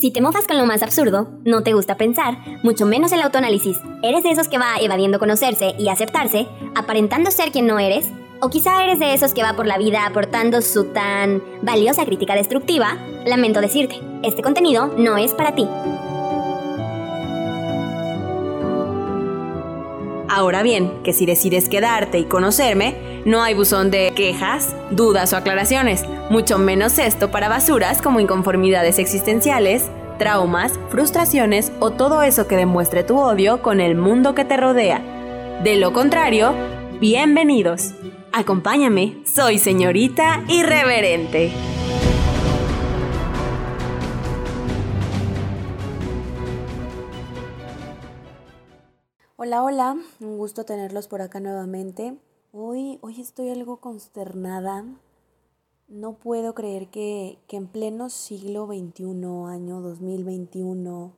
Si te mofas con lo más absurdo, no te gusta pensar, mucho menos el autoanálisis, eres de esos que va evadiendo conocerse y aceptarse, aparentando ser quien no eres, o quizá eres de esos que va por la vida aportando su tan valiosa crítica destructiva, lamento decirte, este contenido no es para ti. Ahora bien, que si decides quedarte y conocerme, no hay buzón de quejas, dudas o aclaraciones, mucho menos esto para basuras como inconformidades existenciales, traumas, frustraciones o todo eso que demuestre tu odio con el mundo que te rodea. De lo contrario, bienvenidos. Acompáñame, soy señorita irreverente. Hola, hola, un gusto tenerlos por acá nuevamente. Hoy, hoy estoy algo consternada. No puedo creer que, que en pleno siglo XXI, año 2021,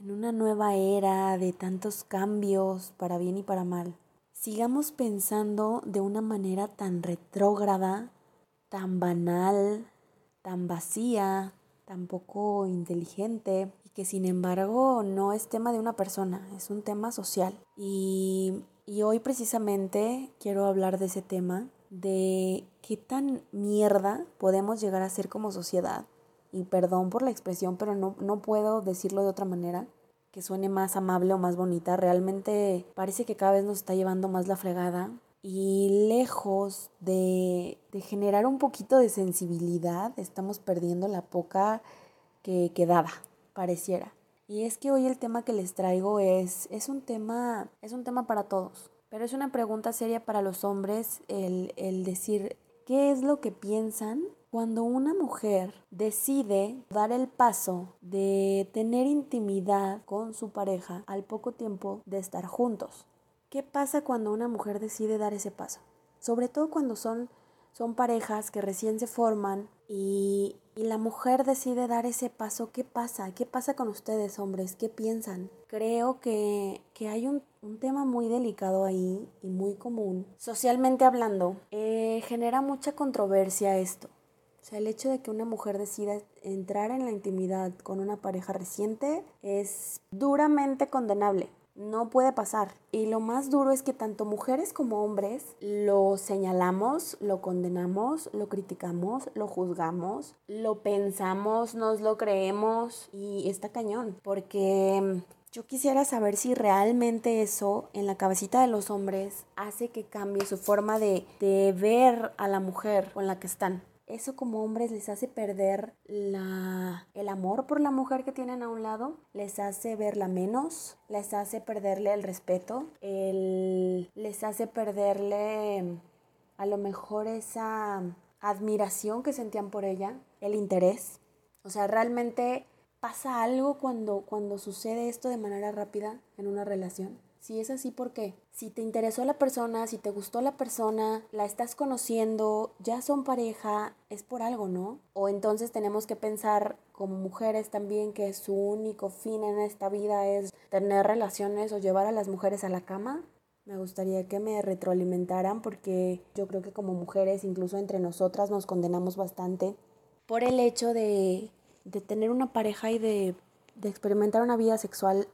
en una nueva era de tantos cambios para bien y para mal, sigamos pensando de una manera tan retrógrada, tan banal, tan vacía, tan poco inteligente que sin embargo no es tema de una persona, es un tema social. Y, hoy precisamente quiero hablar de ese tema, de qué tan mierda podemos llegar a ser como sociedad. Y perdón por la expresión, pero no, no puedo decirlo de otra manera que suene más amable o más bonita. Realmente parece que cada vez nos está llevando más la fregada. Y lejos de, de generar un poquito de sensibilidad, estamos perdiendo la poca que quedaba pareciera. Y es que hoy el tema que les traigo es, es, un, tema, es un tema para todos, pero es una pregunta seria para los hombres el, el decir, ¿qué es lo que piensan cuando una mujer decide dar el paso de tener intimidad con su pareja al poco tiempo de estar juntos? ¿Qué pasa cuando una mujer decide dar ese paso? Sobre todo cuando son, son parejas que recién se forman y, y la mujer decide dar ese paso, ¿qué pasa? ¿Qué pasa con ustedes, hombres? ¿Qué piensan? Creo que, hay un, tema muy delicado ahí y muy común. Socialmente hablando, eh, genera mucha controversia esto. O sea, el hecho de que una mujer decida entrar en la intimidad con una pareja reciente es duramente condenable no puede pasar. Y lo más duro es que tanto mujeres como hombres lo señalamos, lo condenamos, lo criticamos, lo juzgamos, lo pensamos, nos lo creemos y está cañón. Porque mm, yo quisiera saber si realmente eso en la cabecita de los hombres hace que cambie su forma de, de ver a la mujer con la que están eso como hombres les hace perder la, amor por la mujer que tienen a un lado, les hace verla menos, les hace perderle el respeto, les hace perderle a lo mejor esa admiración que sentían por ella, el interés. O sea, realmente pasa algo cuando, cuando sucede esto de manera rápida en una relación. Si es así, ¿por qué? Si te interesó la persona, si te gustó la persona, la estás conociendo, ya son pareja, es por algo, ¿no? O entonces tenemos que pensar como mujeres también que su único fin en esta vida es tener relaciones o llevar a las mujeres a la cama. Me gustaría que me retroalimentaran porque yo creo que como mujeres, incluso entre nosotras, nos condenamos bastante por el hecho de, de tener una pareja y de, de experimentar una vida sexual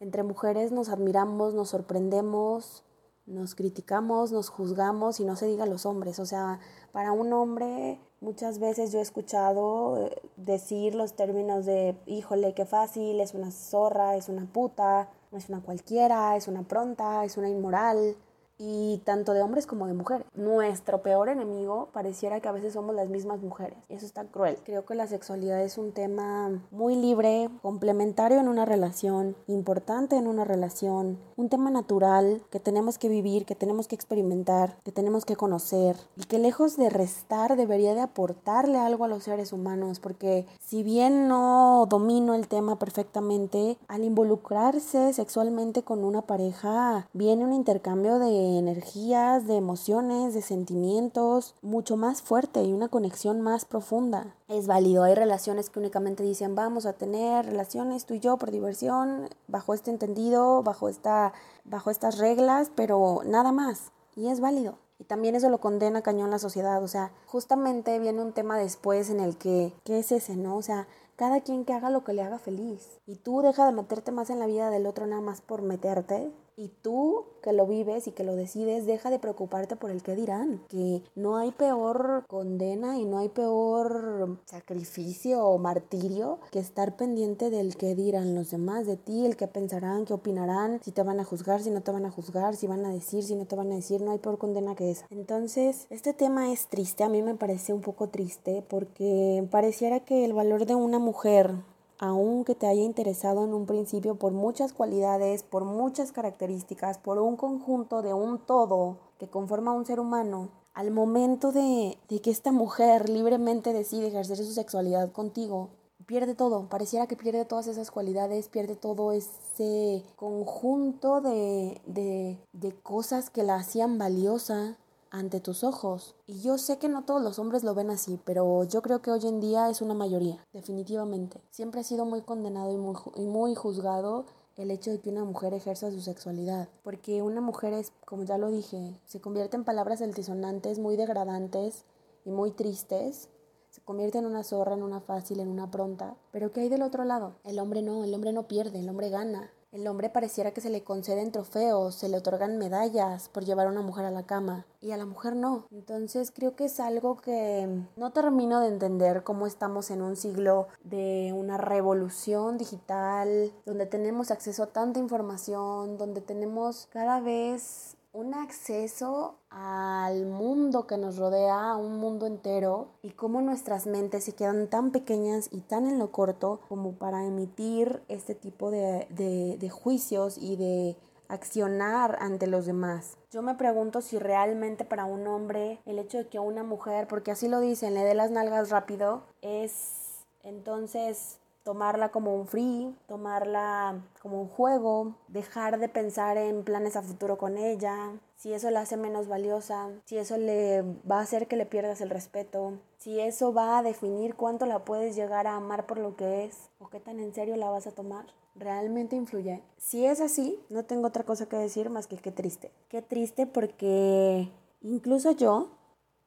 entre mujeres nos admiramos, nos sorprendemos, nos criticamos, nos juzgamos y no se diga los hombres. O sea, para un hombre muchas veces yo he escuchado eh, decir los términos de, híjole, qué fácil, es una zorra, es una puta, es una cualquiera, es una pronta, es una inmoral y tanto de hombres como de mujeres. Nuestro peor enemigo pareciera que a veces somos las mismas mujeres. Eso está cruel. Creo que la sexualidad es un tema muy libre, complementario en una relación, importante en una relación, un tema natural que tenemos que vivir, que tenemos que experimentar, que tenemos que conocer y que lejos de restar debería de aportarle algo a los seres humanos porque si bien no domino el tema perfectamente, al involucrarse sexualmente con una pareja viene un intercambio de energías, de emociones, de sentimientos mucho más fuerte y una conexión más profunda. Es válido, hay relaciones que únicamente dicen vamos a tener relaciones tú y yo por diversión, bajo este entendido, bajo, esta, bajo estas reglas, pero nada más. Y es válido. Y también eso lo condena cañón la sociedad. O sea, justamente viene un tema después en el que, ¿qué es ese, no? O sea, Cada quien que haga lo que le haga feliz. Y tú deja de meterte más en la vida del otro nada más por meterte y tú que lo vives y que lo decides, deja de preocuparte por el que dirán. Que no hay peor condena y no hay peor sacrificio o martirio que estar pendiente del que dirán los demás de ti, el que pensarán, qué opinarán, si te van a juzgar, si no te van a juzgar, si van a decir, si no te van a decir. No hay peor condena que esa. Entonces, este tema es triste. A mí me parece un poco triste porque pareciera que el valor de una mujer aunque te haya interesado en un principio por muchas cualidades, por muchas características, por un conjunto de un todo que conforma un ser humano, al momento de, de que esta mujer libremente decide ejercer su sexualidad contigo, pierde todo, pareciera que pierde todas esas cualidades, pierde todo ese conjunto de, de, de cosas que la hacían valiosa, ante tus ojos. Y yo sé que no todos los hombres lo ven así, pero yo creo que hoy en día es una mayoría, definitivamente. Siempre ha sido muy condenado y muy, y muy juzgado el hecho de que una mujer ejerza su sexualidad. Porque una mujer es, como ya lo dije, se convierte en palabras altisonantes, muy degradantes y muy tristes. Se convierte en una zorra, en una fácil, en una pronta. Pero ¿qué hay del otro lado? El hombre no, el hombre no pierde, el hombre gana. El hombre pareciera que se le conceden trofeos, se le otorgan medallas por llevar a una mujer a la cama y a la mujer no. Entonces creo que es algo que no termino de entender cómo estamos en un siglo de una revolución digital, donde tenemos acceso a tanta información, donde tenemos cada vez un acceso al mundo que nos rodea, a un mundo entero, y cómo nuestras mentes se quedan tan pequeñas y tan en lo corto como para emitir este tipo de, de, juicios y de accionar ante los demás. Yo me pregunto si realmente para un hombre el hecho de que una mujer, porque así lo dicen, le dé las nalgas rápido, es entonces tomarla como un free, tomarla como un juego, dejar de pensar en planes a futuro con ella, si eso la hace menos valiosa, si eso le va a hacer que le pierdas el respeto, si eso va a definir cuánto la puedes llegar a amar por lo que es o qué tan en serio la vas a tomar. Realmente influye. Si es así, no tengo otra cosa que decir más que qué triste. Qué triste porque incluso yo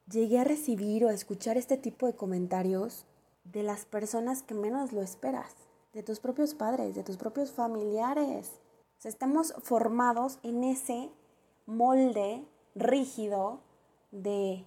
llegué a recibir o a escuchar este tipo de comentarios de las personas que menos lo esperas, de tus propios padres, de tus propios familiares. estamos formados en ese molde rígido de,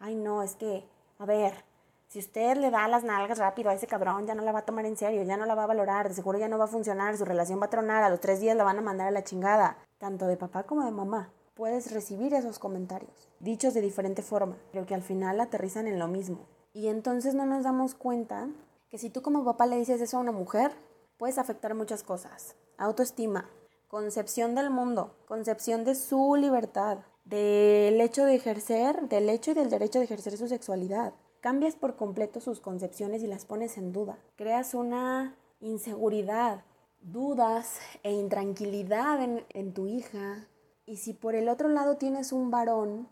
ay no, es que, a ver, si usted le da las nalgas rápido a ese cabrón, ya no la va a tomar en serio, ya no la va a valorar, de seguro ya no va a funcionar, su relación va a tronar, a los tres días la van a mandar a la chingada, tanto de papá como de mamá. Puedes recibir esos comentarios, dichos de diferente forma, pero que al final aterrizan en lo mismo. Y entonces no nos damos cuenta que si tú como papá le dices eso a una mujer, puedes afectar muchas cosas. Autoestima, concepción del mundo, concepción de su libertad, del hecho de ejercer, del hecho y del derecho de ejercer su sexualidad. Cambias por completo sus concepciones y las pones en duda. Creas una inseguridad, dudas e intranquilidad en, en tu hija. Y si por el otro lado tienes un varón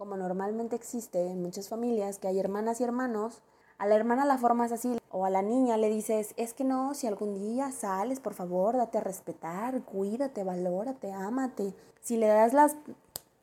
como normalmente existe en muchas familias, que hay hermanas y hermanos, a la hermana la formas así, o a la niña le dices, es que no, si algún día sales, por favor, date a respetar, cuídate, valórate, ámate. Si le das las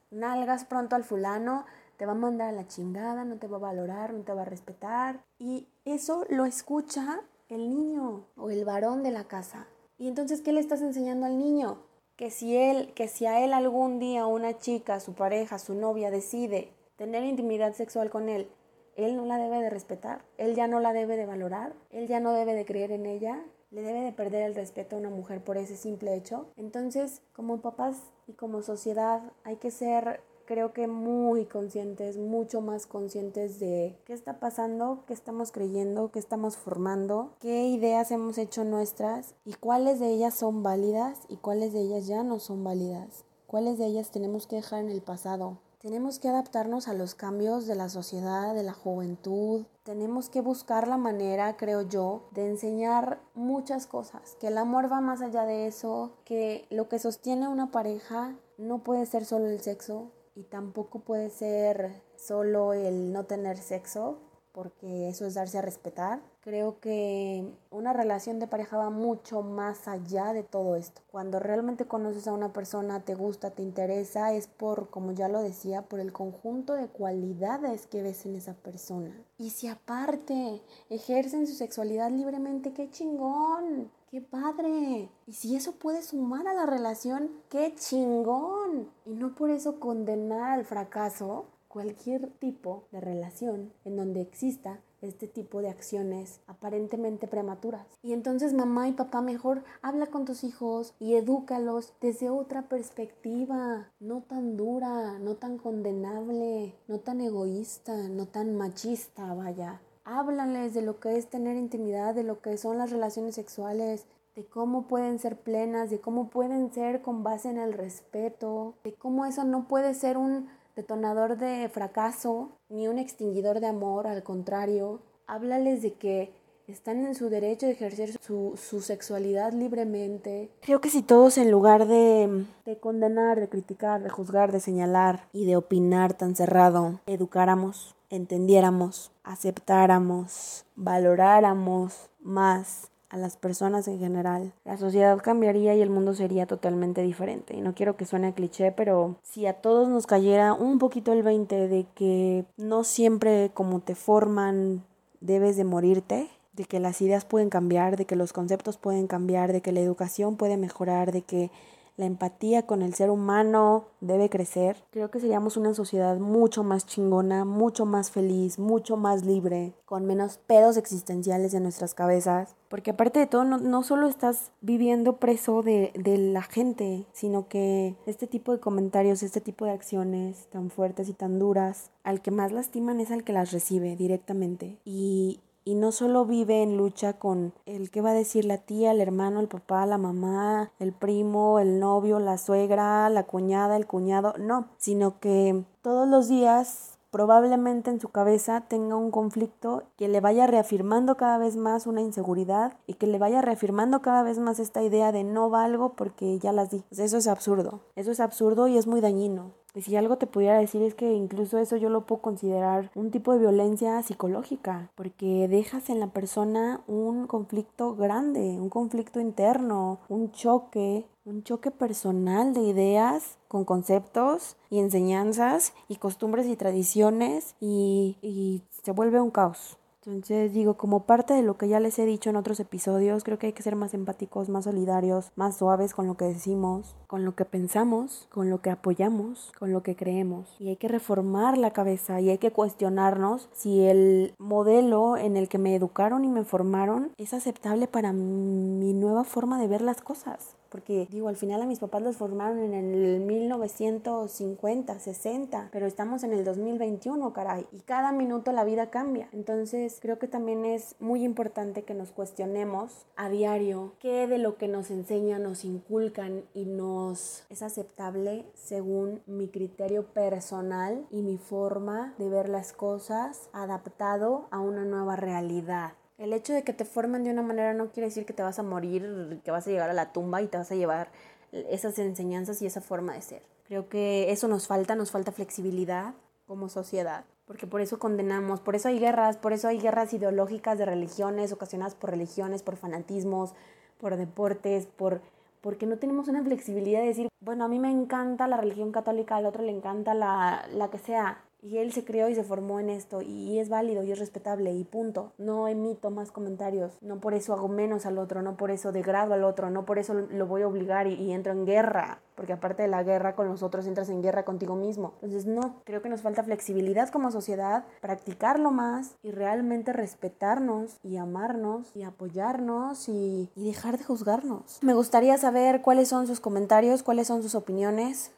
nalgas pronto al fulano, te va a mandar a la chingada, no te va a valorar, no te va a respetar. Y eso lo escucha el niño o el varón de la casa. Y entonces, ¿qué le estás enseñando al niño? Que si él, que si a él algún día una chica, su pareja, su novia decide tener intimidad sexual con él, él no la debe de respetar, él ya no la debe de valorar, él ya no debe de creer en ella, le debe de perder el respeto a una mujer por ese simple hecho. Entonces, como papás y como sociedad hay que ser creo que muy conscientes, mucho más conscientes de qué está pasando, qué estamos creyendo, qué estamos formando, qué ideas hemos hecho nuestras y cuáles de ellas son válidas y cuáles de ellas ya no son válidas, cuáles de ellas tenemos que dejar en el pasado. Tenemos que adaptarnos a los cambios de la sociedad, de la juventud. Tenemos que buscar la manera, creo yo, de enseñar muchas cosas. Que el amor va más allá de eso, que lo que sostiene una pareja no puede ser solo el sexo, y tampoco puede ser solo el no tener sexo, porque eso es darse a respetar. Creo que una relación de pareja va mucho más allá de todo esto. Cuando realmente conoces a una persona, te gusta, te interesa, es por, como ya lo decía, por el conjunto de cualidades que ves en esa persona. Y si aparte ejercen su sexualidad libremente, qué chingón. ¡Qué padre! Y si eso puede sumar a la relación, ¡qué chingón! Y no por eso condenar al fracaso cualquier tipo de relación en donde exista este tipo de acciones aparentemente prematuras. Y entonces mamá y papá mejor habla con tus hijos y edúcalos desde otra perspectiva, no tan dura, no tan condenable, no tan egoísta, no tan machista, vaya. Háblales de lo que es tener intimidad, de lo que son las relaciones sexuales, de cómo pueden ser plenas, de cómo pueden ser con base en el respeto, de cómo eso no puede ser un detonador de fracaso ni un extinguidor de amor, al contrario, háblales de que están en su derecho de ejercer su, sexualidad libremente. Creo que si todos en lugar de, de condenar, de criticar, de juzgar, de señalar y de opinar tan cerrado, educáramos, entendiéramos, aceptáramos, valoráramos más a las personas en general, la sociedad cambiaría y el mundo sería totalmente diferente. Y no quiero que suene cliché, pero si a todos nos cayera un poquito el 20 de que no siempre como te forman debes de morirte, de que las ideas pueden cambiar, de que los conceptos pueden cambiar, de que la educación puede mejorar, de que la empatía con el ser humano debe crecer. Creo que seríamos una sociedad mucho más chingona, mucho más feliz, mucho más libre, con menos pedos existenciales en nuestras cabezas. Porque aparte de todo, no, no solo estás viviendo preso de, de la gente, sino que este tipo de comentarios, este tipo de acciones tan fuertes y tan duras, al que más lastiman es al que las recibe directamente. Y y no solo vive en lucha con el que va a decir la tía, el hermano, el papá, la mamá, el primo, el novio, la suegra, la cuñada, el cuñado, no, sino que todos los días probablemente en su cabeza tenga un conflicto que le vaya reafirmando cada vez más una inseguridad y que le vaya reafirmando cada vez más esta idea de no valgo porque ya las di. Eso es absurdo. Eso es absurdo y es muy dañino. Si algo te pudiera decir es que incluso eso yo lo puedo considerar un tipo de violencia psicológica, porque dejas en la persona un conflicto grande, un conflicto interno, un choque, un choque personal de ideas con conceptos y enseñanzas y costumbres y tradiciones y, y se vuelve un caos. Entonces digo, como parte de lo que ya les he dicho en otros episodios, creo que hay que ser más empáticos, más solidarios, más suaves con lo que decimos, con lo que pensamos, con lo que apoyamos, con lo que creemos. Y hay que reformar la cabeza y hay que cuestionarnos si el modelo en el que me educaron y me formaron es aceptable para mi nueva forma de ver las cosas. Porque digo, al final a mis papás los formaron en el 1950, 60, pero estamos en el 2021, caray. Y cada minuto la vida cambia. Entonces creo que también es muy importante que nos cuestionemos a diario qué de lo que nos enseñan, nos inculcan y nos es aceptable según mi criterio personal y mi forma de ver las cosas adaptado a una nueva realidad. El hecho de que te formen de una manera no quiere decir que te vas a morir, que vas a llegar a la tumba y te vas a llevar esas enseñanzas y esa forma de ser. Creo que eso nos falta, nos falta flexibilidad como sociedad, porque por eso condenamos, por eso hay guerras, por eso hay guerras ideológicas de religiones, ocasionadas por religiones, por fanatismos, por deportes, por porque no tenemos una flexibilidad de decir, bueno, a mí me encanta la religión católica, al otro le encanta la, la que sea, y él se creó y se formó en esto y es válido y es respetable y punto. No emito más comentarios. No por eso hago menos al otro, no por eso degrado al otro, no por eso lo voy a obligar y, entro en guerra. Porque aparte de la guerra con los otros entras en guerra contigo mismo. Entonces no, creo que nos falta flexibilidad como sociedad, practicarlo más y realmente respetarnos y amarnos y apoyarnos y, y dejar de juzgarnos. Me gustaría saber cuáles son sus comentarios, cuáles son sus opiniones.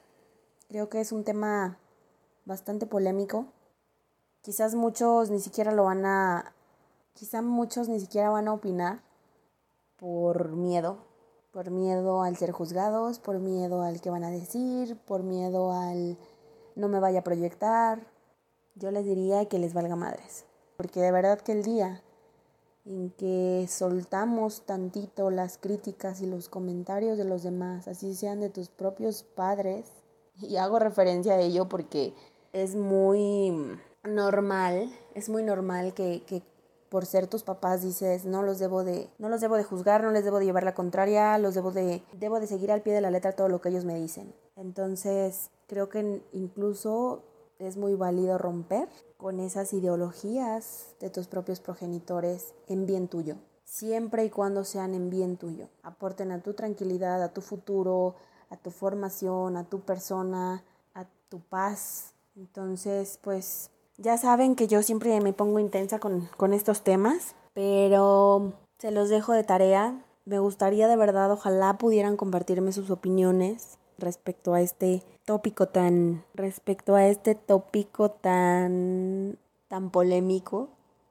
Creo que es un tema bastante polémico. Quizás muchos ni siquiera lo van a, quizás muchos ni siquiera van a opinar por miedo, por miedo al ser juzgados, por miedo al que van a decir, por miedo al no me vaya a proyectar. Yo les diría que les valga madres, porque de verdad que el día en que soltamos tantito las críticas y los comentarios de los demás, así sean de tus propios padres, y hago referencia a ello porque es muy normal, es muy normal que, que por ser tus papás dices no los debo de no los debo de juzgar no les debo de llevar la contraria los debo de debo de seguir al pie de la letra todo lo que ellos me dicen entonces creo que incluso es muy válido romper con esas ideologías de tus propios progenitores en bien tuyo siempre y cuando sean en bien tuyo. Aporten a tu tranquilidad a tu futuro a tu formación a tu persona a tu paz entonces pues ya saben que yo siempre me pongo intensa con, estos temas, pero se los dejo de tarea. Me gustaría de verdad, ojalá pudieran compartirme sus opiniones respecto a este tópico tan respecto a este tópico tan tan polémico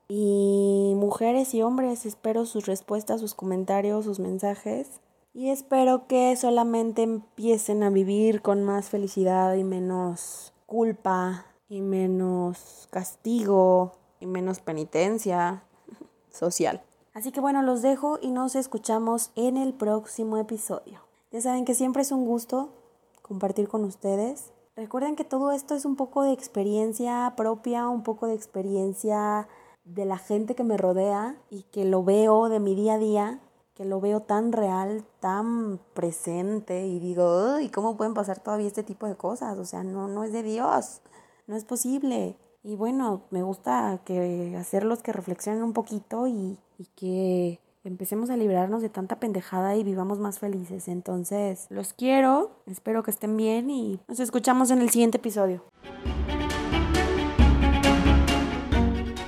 y mujeres y hombres espero sus respuestas, sus comentarios, sus mensajes y espero que solamente empiecen a vivir con más felicidad y menos culpa y menos castigo y menos penitencia social. Así que bueno, los dejo y nos escuchamos en el próximo episodio. Ya saben que siempre es un gusto compartir con ustedes. Recuerden que todo esto es un poco de experiencia propia, un poco de experiencia de la gente que me rodea y que lo veo de mi día a día, que lo veo tan real, tan presente y digo, ¿y cómo pueden pasar todavía este tipo de cosas? O sea, no, no es de Dios no es posible. Y bueno, me gusta que hacerlos que reflexionen un poquito y, y que empecemos a librarnos de tanta pendejada y vivamos más felices. Entonces, los quiero, espero que estén bien y nos escuchamos en el siguiente episodio.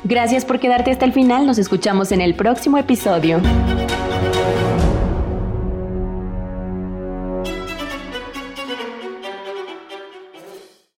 Gracias por quedarte hasta el final, nos escuchamos en el próximo episodio.